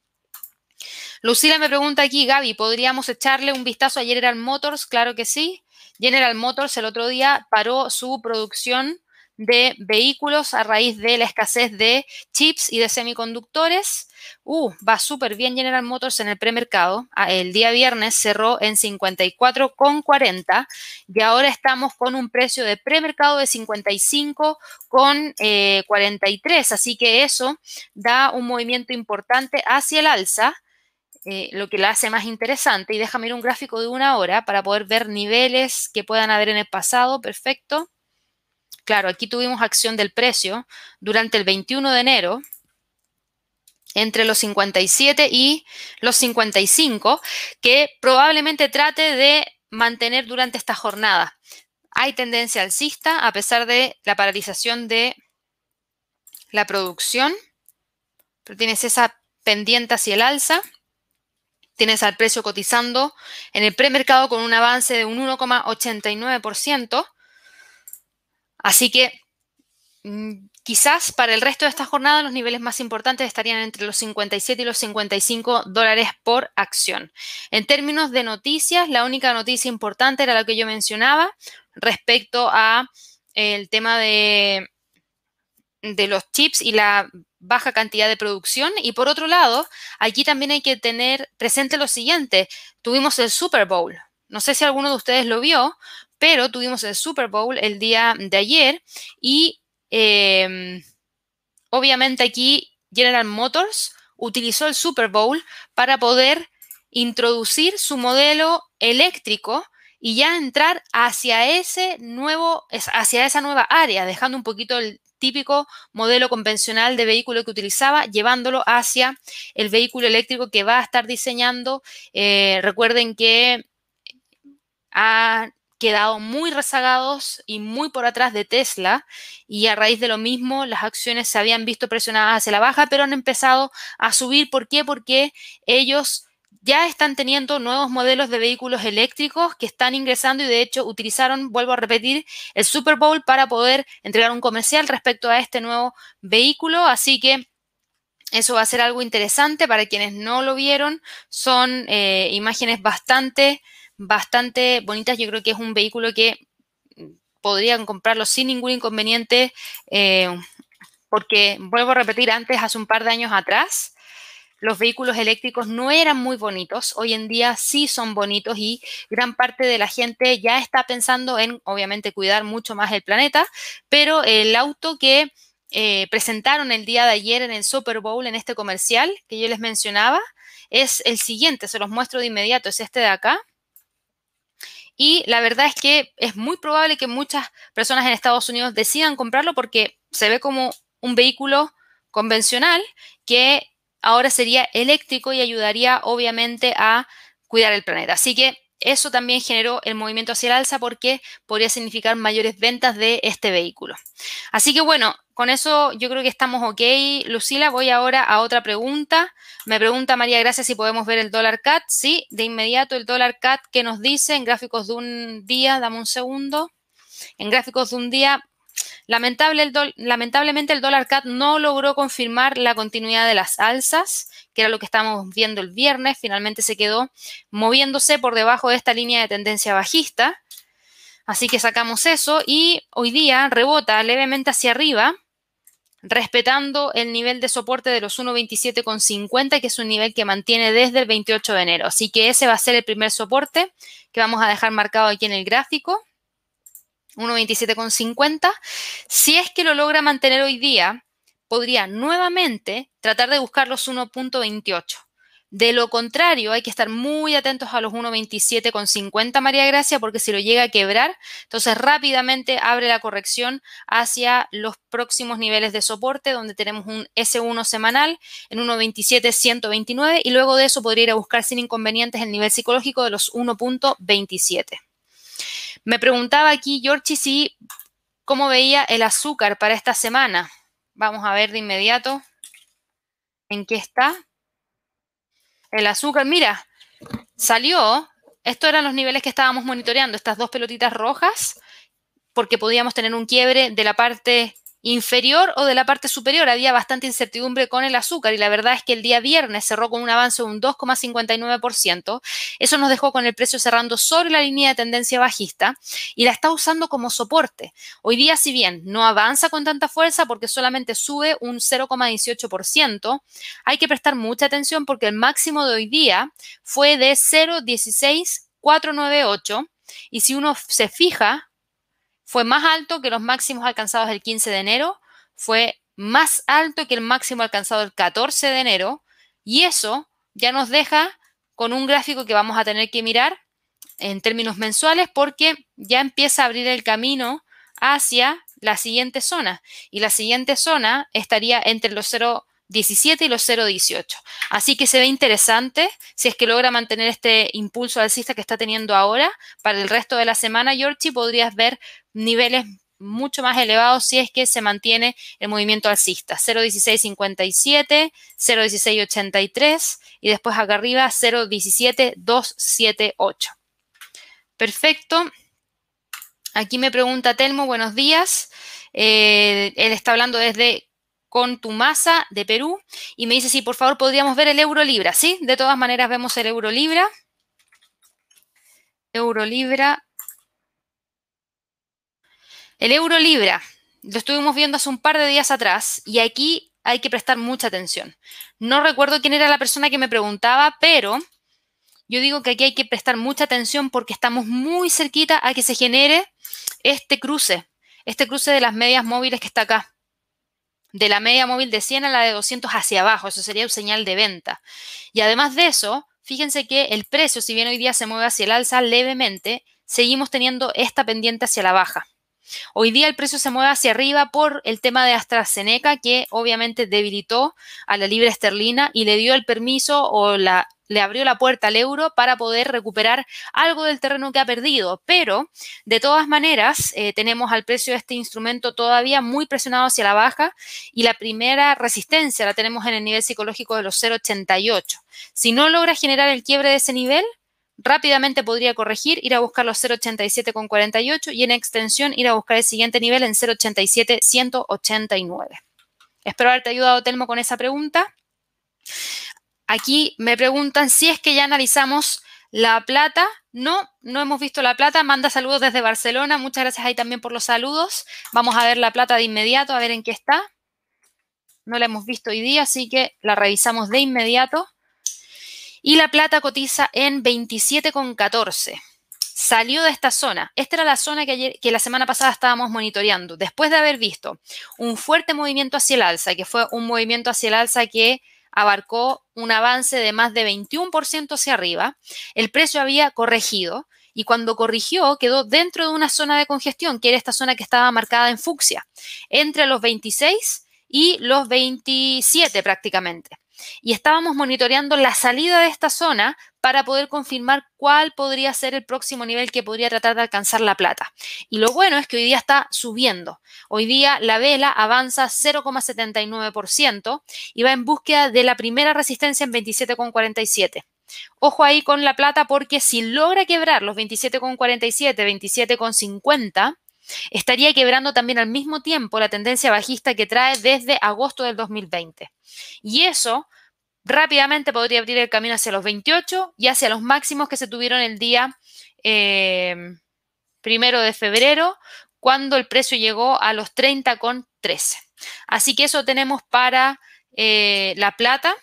Lucila me pregunta aquí, Gaby, ¿podríamos echarle un vistazo a General Motors? Claro que sí. General Motors el otro día paró su producción de vehículos a raíz de la escasez de chips y de semiconductores. Uh, va súper bien General Motors en el premercado. Ah, el día viernes cerró en 54,40 y ahora estamos con un precio de premercado de 55,43. Así que eso da un movimiento importante hacia el alza. eh, lo que la hace más interesante. Y déjame ir un gráfico de una hora para poder ver niveles que puedan haber en el pasado. Perfecto. Claro, aquí tuvimos acción del precio durante el 21 de enero entre los 57 y los 55, que probablemente trate de mantener durante esta jornada. Hay tendencia alcista a pesar de la paralización de la producción, pero tienes esa pendiente hacia el alza. Tienes al precio cotizando en el premercado con un avance de un 1,89%. Así que mm, quizás para el resto de esta jornada los niveles más importantes estarían entre los 57 y los 55 dólares por acción. En términos de noticias, la única noticia importante era lo que yo mencionaba respecto a el tema de, de los chips y la baja cantidad de producción. Y por otro lado, aquí también hay que tener presente lo siguiente. Tuvimos el Super Bowl. No sé si alguno de ustedes lo vio, pero tuvimos el Super Bowl el día de ayer y em, obviamente aquí General Motors utilizó el Super Bowl para poder introducir su modelo eléctrico y ya entrar hacia ese nuevo, hacia esa nueva área, dejando un poquito el típico modelo convencional de vehículo que utilizaba, llevándolo hacia el vehículo eléctrico que va a estar diseñando. Eh, recuerden que ha quedado muy rezagados y muy por atrás de Tesla y a raíz de lo mismo las acciones se habían visto presionadas hacia la baja, pero han empezado a subir. ¿Por qué? Porque ellos ya están teniendo nuevos modelos de vehículos eléctricos que están ingresando y de hecho utilizaron, vuelvo a repetir, el Super Bowl para poder entregar un comercial respecto a este nuevo vehículo. Así que eso va a ser algo interesante para quienes no lo vieron. Son eh, imágenes bastante, bastante bonitas. Yo creo que es un vehículo que podrían comprarlo sin ningún inconveniente. Eh, porque, vuelvo a repetir, antes, hace un par de años atrás, los vehículos eléctricos no eran muy bonitos, hoy en día sí son bonitos y gran parte de la gente ya está pensando en, obviamente, cuidar mucho más el planeta, pero el auto que eh, presentaron el día de ayer en el Super Bowl, en este comercial que yo les mencionaba, es el siguiente, se los muestro de inmediato, es este de acá. Y la verdad es que es muy probable que muchas personas en Estados Unidos decidan comprarlo porque se ve como un vehículo convencional que ahora sería eléctrico y ayudaría obviamente a cuidar el planeta. Así que eso también generó el movimiento hacia el alza porque podría significar mayores ventas de este vehículo. Así que bueno, con eso yo creo que estamos ok. Lucila, voy ahora a otra pregunta. Me pregunta María Gracia si podemos ver el dólar CAT. Sí, de inmediato el dólar CAT que nos dice en gráficos de un día, dame un segundo. En gráficos de un día lamentablemente el dólar CAT no logró confirmar la continuidad de las alzas, que era lo que estábamos viendo el viernes. Finalmente se quedó moviéndose por debajo de esta línea de tendencia bajista. Así que sacamos eso y hoy día rebota levemente hacia arriba, respetando el nivel de soporte de los 1.27,50, que es un nivel que mantiene desde el 28 de enero. Así que ese va a ser el primer soporte que vamos a dejar marcado aquí en el gráfico. 1,27,50. Si es que lo logra mantener hoy día, podría nuevamente tratar de buscar los 1.28. De lo contrario, hay que estar muy atentos a los 1.27,50 María Gracia, porque si lo llega a quebrar, entonces rápidamente abre la corrección hacia los próximos niveles de soporte, donde tenemos un S1 semanal en 1.27,129 y luego de eso podría ir a buscar sin inconvenientes el nivel psicológico de los 1.27. Me preguntaba aquí, Giorgi, si cómo veía el azúcar para esta semana. Vamos a ver de inmediato en qué está. El azúcar, mira, salió. Estos eran los niveles que estábamos monitoreando, estas dos pelotitas rojas, porque podíamos tener un quiebre de la parte inferior o de la parte superior. Había bastante incertidumbre con el azúcar y la verdad es que el día viernes cerró con un avance de un 2,59%. Eso nos dejó con el precio cerrando sobre la línea de tendencia bajista y la está usando como soporte. Hoy día, si bien no avanza con tanta fuerza porque solamente sube un 0,18%, hay que prestar mucha atención porque el máximo de hoy día fue de 0,16498 y si uno se fija, fue más alto que los máximos alcanzados el 15 de enero, fue más alto que el máximo alcanzado el 14 de enero, y eso ya nos deja con un gráfico que vamos a tener que mirar en términos mensuales porque ya empieza a abrir el camino hacia la siguiente zona. Y la siguiente zona estaría entre los 0,17 y los 0,18. Así que se ve interesante si es que logra mantener este impulso alcista que está teniendo ahora. Para el resto de la semana, Georgie, podrías ver niveles mucho más elevados si es que se mantiene el movimiento alcista. 0,1657, 0,1683 y después acá arriba 0,17278. Perfecto. Aquí me pregunta Telmo, buenos días. Eh, él está hablando desde Contumasa, de Perú, y me dice si por favor podríamos ver el euro libra. Sí, de todas maneras vemos el euro libra. Euro libra. El euro libra, lo estuvimos viendo hace un par de días atrás, y aquí hay que prestar mucha atención. No recuerdo quién era la persona que me preguntaba, pero yo digo que aquí hay que prestar mucha atención porque estamos muy cerquita a que se genere este cruce, este cruce de las medias móviles que está acá. De la media móvil de 100 a la de 200 hacia abajo, eso sería un señal de venta. Y además de eso, fíjense que el precio, si bien hoy día se mueve hacia el alza levemente, seguimos teniendo esta pendiente hacia la baja. Hoy día el precio se mueve hacia arriba por el tema de AstraZeneca, que obviamente debilitó a la libra esterlina y le dio el permiso o la, le abrió la puerta al euro para poder recuperar algo del terreno que ha perdido. Pero, de todas maneras, eh, tenemos al precio de este instrumento todavía muy presionado hacia la baja y la primera resistencia la tenemos en el nivel psicológico de los 0,88. Si no logra generar el quiebre de ese nivel, rápidamente podría corregir, ir a buscar los 0,87,48 y en extensión ir a buscar el siguiente nivel en 0,87,189. Espero haberte ayudado, Telmo, con esa pregunta. Aquí me preguntan si es que ya analizamos la plata. No, no hemos visto la plata. Manda saludos desde Barcelona. Muchas gracias ahí también por los saludos. Vamos a ver la plata de inmediato, a ver en qué está. No la hemos visto hoy día, así que la revisamos de inmediato y la plata cotiza en 27,14. Salió de esta zona. Esta era la zona que, que la semana pasada estábamos monitoreando. Después de haber visto un fuerte movimiento hacia el alza, que fue un movimiento hacia el alza que abarcó un avance de más de 21% hacia arriba, el precio había corregido y cuando corrigió quedó dentro de una zona de congestión, que era esta zona que estaba marcada en fucsia, entre los 26 y los 27 prácticamente. Y estábamos monitoreando la salida de esta zona para poder confirmar cuál podría ser el próximo nivel que podría tratar de alcanzar la plata. Y lo bueno es que hoy día está subiendo. Hoy día la vela avanza 0,79% y va en búsqueda de la primera resistencia en 27,47. Ojo ahí con la plata porque si logra quebrar los 27,47, 27,50, estaría quebrando también al mismo tiempo la tendencia bajista que trae desde agosto del 2020. Y eso rápidamente podría abrir el camino hacia los 28 y hacia los máximos que se tuvieron el día em, primero de febrero, cuando el precio llegó a los 30,13. Así que eso tenemos para eh, la plata.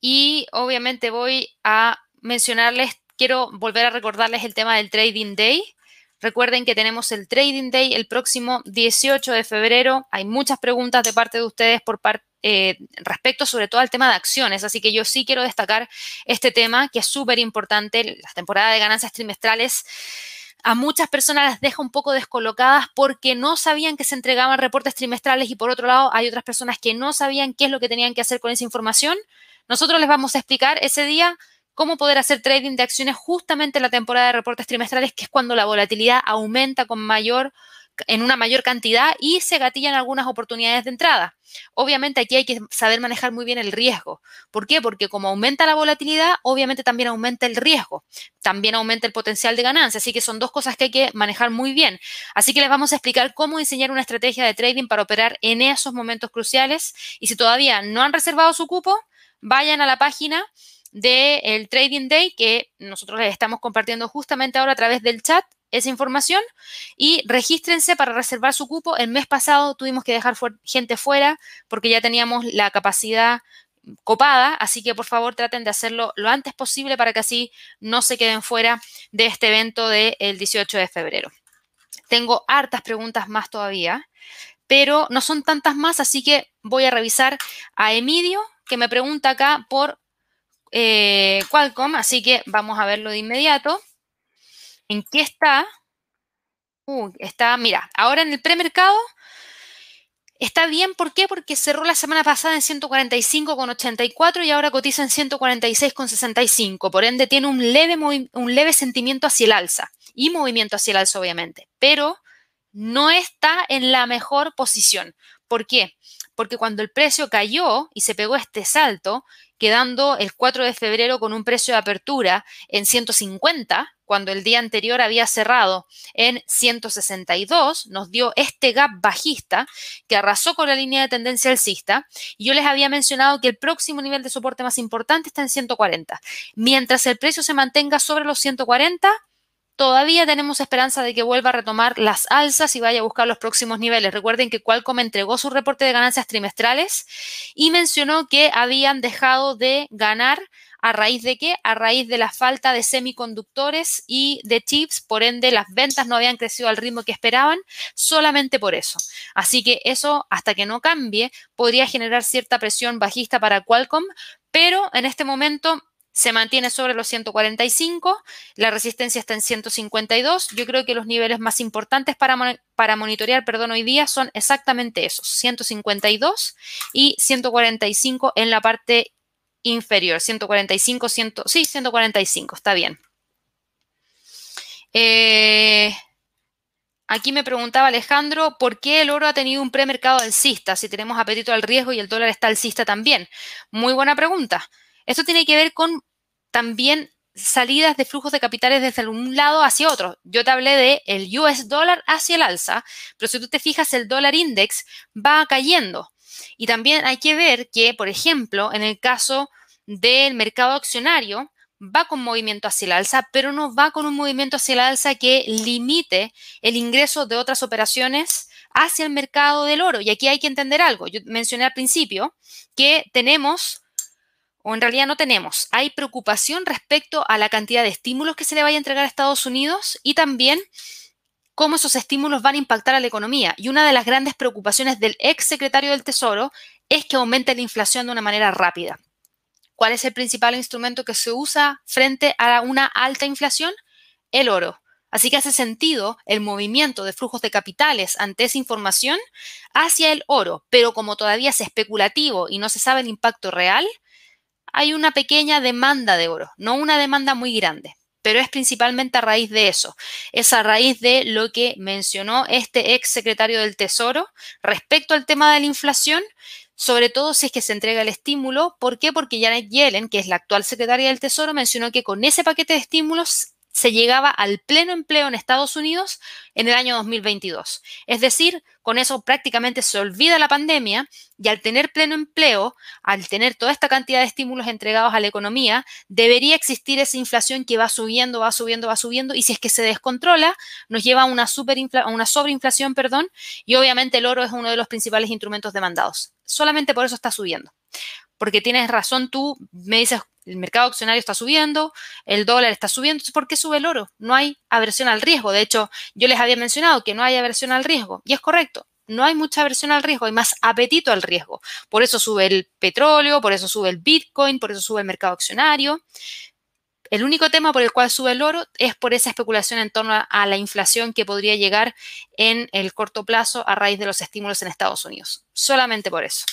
Y obviamente voy a mencionarles, quiero volver a recordarles el tema del Trading Day. Recuerden que tenemos el Trading Day el próximo 18 de febrero. Hay muchas preguntas de parte de ustedes por eh, respecto sobre todo al tema de acciones. Así que yo sí quiero destacar este tema que es súper importante. La temporada de ganancias trimestrales a muchas personas las deja un poco descolocadas porque no sabían que se entregaban reportes trimestrales y por otro lado hay otras personas que no sabían qué es lo que tenían que hacer con esa información. Nosotros les vamos a explicar ese día cómo poder hacer trading de acciones justamente en la temporada de reportes trimestrales, que es cuando la volatilidad aumenta con mayor en una mayor cantidad y se gatillan algunas oportunidades de entrada. Obviamente aquí hay que saber manejar muy bien el riesgo. ¿Por qué? Porque como aumenta la volatilidad, obviamente también aumenta el riesgo, también aumenta el potencial de ganancia, así que son dos cosas que hay que manejar muy bien. Así que les vamos a explicar cómo diseñar una estrategia de trading para operar en esos momentos cruciales y si todavía no han reservado su cupo, vayan a la página del Trading Day que nosotros les estamos compartiendo justamente ahora a través del chat esa información y regístrense para reservar su cupo. El mes pasado tuvimos que dejar gente fuera porque ya teníamos la capacidad copada, así que por favor traten de hacerlo lo antes posible para que así no se queden fuera de este evento del 18 de febrero. Tengo hartas preguntas más todavía, pero no son tantas más, así que voy a revisar a Emidio, que me pregunta acá por eh, Qualcomm, así que vamos a verlo de inmediato. ¿En qué está? Está, mira, ahora en el premercado está bien, ¿por qué? Porque cerró la semana pasada en 145,84 y ahora cotiza en 146,65. Por ende, tiene un leve, un leve sentimiento hacia el alza y movimiento hacia el alza, obviamente, pero no está en la mejor posición. ¿Por qué? Porque cuando el precio cayó y se pegó este salto, quedando el 4 de febrero con un precio de apertura en 150, cuando el día anterior había cerrado en 162, nos dio este gap bajista que arrasó con la línea de tendencia alcista. Y yo les había mencionado que el próximo nivel de soporte más importante está en 140. Mientras el precio se mantenga sobre los 140, todavía tenemos esperanza de que vuelva a retomar las alzas y vaya a buscar los próximos niveles. Recuerden que Qualcomm entregó su reporte de ganancias trimestrales y mencionó que habían dejado de ganar ¿A raíz de qué? A raíz de la falta de semiconductores y de chips, por ende las ventas no habían crecido al ritmo que esperaban, solamente por eso. Así que eso, hasta que no cambie, podría generar cierta presión bajista para Qualcomm, pero en este momento se mantiene sobre los 145, la resistencia está en 152. Yo creo que los niveles más importantes para, para monitorear, perdón, hoy día son exactamente esos, 152 y 145 en la parte inferior, 145, 100, sí, 145, está bien. Eh, aquí me preguntaba Alejandro, ¿por qué el oro ha tenido un premercado alcista si tenemos apetito al riesgo y el dólar está alcista también? Muy buena pregunta. Esto tiene que ver con también salidas de flujos de capitales desde un lado hacia otro. Yo te hablé de el US dólar hacia el alza, pero si tú te fijas, el dólar index va cayendo. Y también hay que ver que, por ejemplo, en el caso del mercado accionario, va con movimiento hacia el alza, pero no va con un movimiento hacia el alza que limite el ingreso de otras operaciones hacia el mercado del oro. Y aquí hay que entender algo. Yo mencioné al principio que tenemos o en realidad no tenemos. Hay preocupación respecto a la cantidad de estímulos que se le vaya a entregar a Estados Unidos y también cómo esos estímulos van a impactar a la economía. Y una de las grandes preocupaciones del ex secretario del Tesoro es que aumente la inflación de una manera rápida. ¿Cuál es el principal instrumento que se usa frente a una alta inflación? El oro. Así que hace sentido el movimiento de flujos de capitales ante esa información hacia el oro, pero como todavía es especulativo y no se sabe el impacto real, hay una pequeña demanda de oro, no una demanda muy grande, pero es principalmente a raíz de eso. Es a raíz de lo que mencionó este ex secretario del Tesoro respecto al tema de la inflación, sobre todo si es que se entrega el estímulo. ¿Por qué? Porque Janet Yellen, que es la actual secretaria del Tesoro, mencionó que con ese paquete de estímulos se llegaba al pleno empleo en Estados Unidos en el año 2022. Es decir, con eso prácticamente se olvida la pandemia y al tener pleno empleo, al tener toda esta cantidad de estímulos entregados a la economía, debería existir esa inflación que va subiendo, va subiendo, va subiendo y si es que se descontrola, nos lleva a una, a una sobreinflación, perdón, y obviamente el oro es uno de los principales instrumentos demandados. Solamente por eso está subiendo. Porque tienes razón tú, me dices, el mercado accionario está subiendo, el dólar está subiendo, ¿por qué sube el oro? No hay aversión al riesgo. De hecho, yo les había mencionado que no hay aversión al riesgo y es correcto. No hay mucha aversión al riesgo, hay más apetito al riesgo. Por eso sube el petróleo, por eso sube el Bitcoin, por eso sube el mercado accionario. El único tema por el cual sube el oro es por esa especulación en torno a la inflación que podría llegar en el corto plazo a raíz de los estímulos en Estados Unidos. Solamente por eso.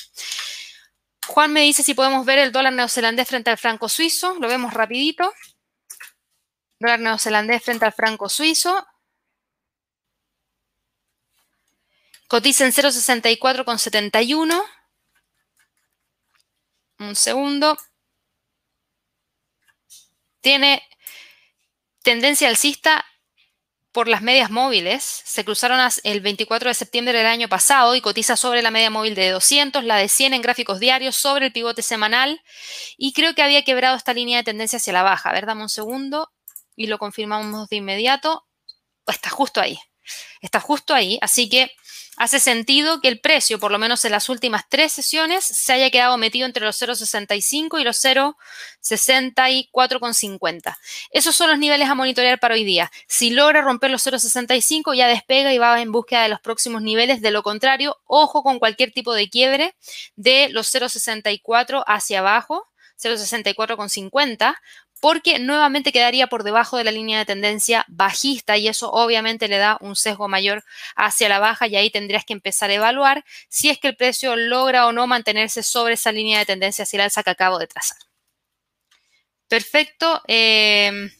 Juan me dice si podemos ver el dólar neozelandés frente al franco suizo. Lo vemos rapidito. Dólar neozelandés frente al franco suizo. Cotiza en 0,64,71. Un segundo. Tiene tendencia alcista por las medias móviles. Se cruzaron el 24 de septiembre del año pasado y cotiza sobre la media móvil de 200, la de 100 en gráficos diarios, sobre el pivote semanal. Y creo que había quebrado esta línea de tendencia hacia la baja. A ver, dame un segundo y lo confirmamos de inmediato. Está justo ahí. Está justo ahí. Así que hace sentido que el precio, por lo menos en las últimas tres sesiones, se haya quedado metido entre los 0,65 y los 0,64,50. Esos son los niveles a monitorear para hoy día. Si logra romper los 0,65, ya despega y va en búsqueda de los próximos niveles. De lo contrario, ojo con cualquier tipo de quiebre de los 0,64 hacia abajo 0,64,50 porque nuevamente quedaría por debajo de la línea de tendencia bajista y eso obviamente le da un sesgo mayor hacia la baja y ahí tendrías que empezar a evaluar si es que el precio logra o no mantenerse sobre esa línea de tendencia hacia el alza que acabo de trazar. Perfecto. Em,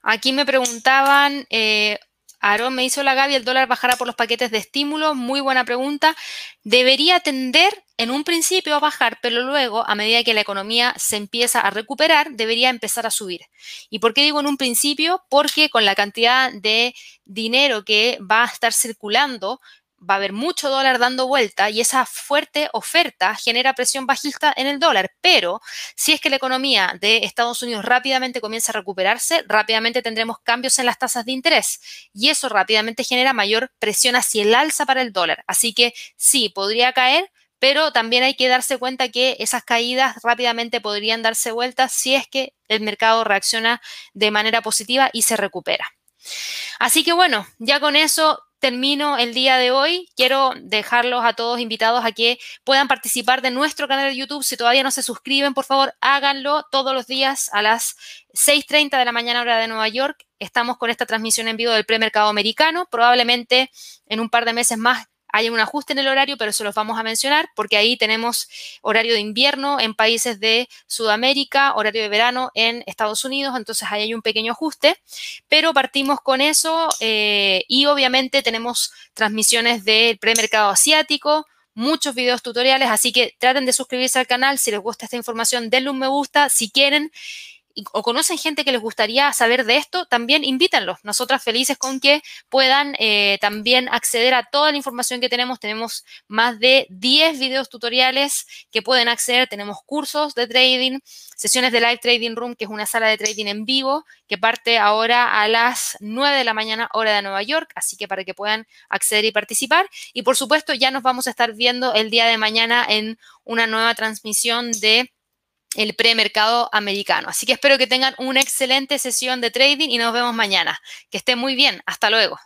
aquí me preguntaban, eh, Aaron me hizo la Gaby, el dólar bajará por los paquetes de estímulo. Muy buena pregunta. Debería tender en un principio a bajar, pero luego, a medida que la economía se empieza a recuperar, debería empezar a subir. ¿Y por qué digo en un principio? Porque con la cantidad de dinero que va a estar circulando, va a haber mucho dólar dando vuelta y esa fuerte oferta genera presión bajista en el dólar. Pero si es que la economía de Estados Unidos rápidamente comienza a recuperarse, rápidamente tendremos cambios en las tasas de interés y eso rápidamente genera mayor presión hacia el alza para el dólar. Así que sí, podría caer, pero también hay que darse cuenta que esas caídas rápidamente podrían darse vueltas si es que el mercado reacciona de manera positiva y se recupera. Así que bueno, ya con eso termino el día de hoy. Quiero dejarlos a todos invitados a que puedan participar de nuestro canal de YouTube. Si todavía no se suscriben, por favor, háganlo todos los días a las 6.30 de la mañana hora de Nueva York. Estamos con esta transmisión en vivo del premercado americano. Probablemente en un par de meses más hay un ajuste en el horario, pero se los vamos a mencionar porque ahí tenemos horario de invierno en países de Sudamérica, horario de verano en Estados Unidos, entonces ahí hay un pequeño ajuste, pero partimos con eso eh, y obviamente tenemos transmisiones del premercado asiático, muchos videos tutoriales, así que traten de suscribirse al canal, si les gusta esta información, denle un me gusta, si quieren o conocen gente que les gustaría saber de esto, también invítanlos. Nosotras felices con que puedan eh, también acceder a toda la información que tenemos. Tenemos más de 10 videos tutoriales que pueden acceder. Tenemos cursos de trading, sesiones de Live Trading Room, que es una sala de trading en vivo que parte ahora a las 9 de la mañana hora de Nueva York. Así que para que puedan acceder y participar. Y por supuesto, ya nos vamos a estar viendo el día de mañana en una nueva transmisión de el premercado americano. Así que espero que tengan una excelente sesión de trading y nos vemos mañana. Que estén muy bien. Hasta luego.